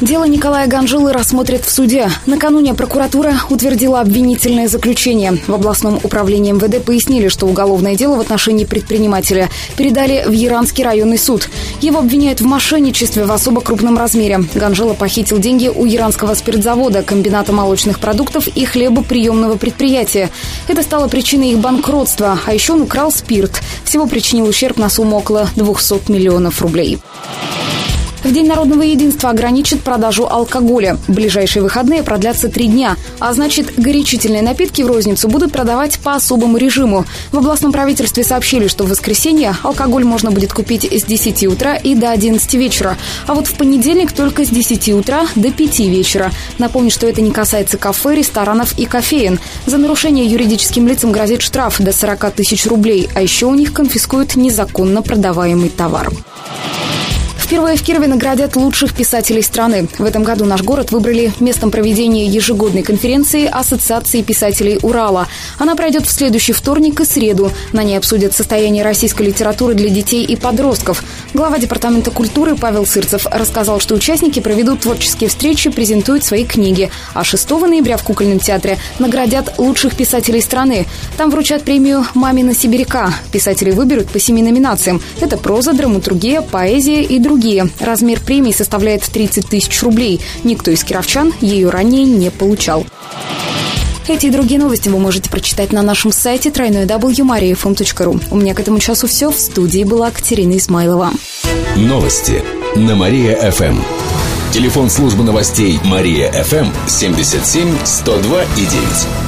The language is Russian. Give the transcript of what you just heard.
Дело Николая Ганжилы рассмотрят в суде. Накануне прокуратура утвердила обвинительное заключение. В областном управлении МВД пояснили, что уголовное дело в отношении предпринимателя передали в Яранский районный суд. Его обвиняют в мошенничестве в особо крупном размере. Ганжела похитил деньги у Яранского спиртзавода, комбината молочных продуктов и хлебоприемного предприятия. Это стало причиной их банкротства. А еще он украл спирт. Всего причинил ущерб на сумму около 200 миллионов рублей. В День народного единства ограничат продажу алкоголя. Ближайшие выходные продлятся три дня. А значит, горячительные напитки в розницу будут продавать по особому режиму. В областном правительстве сообщили, что в воскресенье алкоголь можно будет купить с 10 утра и до 11 вечера. А вот в понедельник только с 10 утра до 5 вечера. Напомню, что это не касается кафе, ресторанов и кофеин. За нарушение юридическим лицам грозит штраф до 40 тысяч рублей. А еще у них конфискуют незаконно продаваемый товар. Впервые в Кирове наградят лучших писателей страны. В этом году наш город выбрали местом проведения ежегодной конференции Ассоциации писателей Урала. Она пройдет в следующий вторник и среду. На ней обсудят состояние российской литературы для детей и подростков. Глава Департамента культуры Павел Сырцев рассказал, что участники проведут творческие встречи, презентуют свои книги. А 6 ноября в Кукольном театре наградят лучших писателей страны. Там вручат премию «Мамина сибиряка». Писатели выберут по семи номинациям. Это проза, драматургия, поэзия и другие. Размер премии составляет 30 тысяч рублей. Никто из кировчан ее ранее не получал. Эти и другие новости вы можете прочитать на нашем сайте www.mariafm.ru. У меня к этому часу все. В студии была Катерина Измайлова. Новости на Мария-ФМ. Телефон службы новостей Мария-ФМ 77 102 и 9.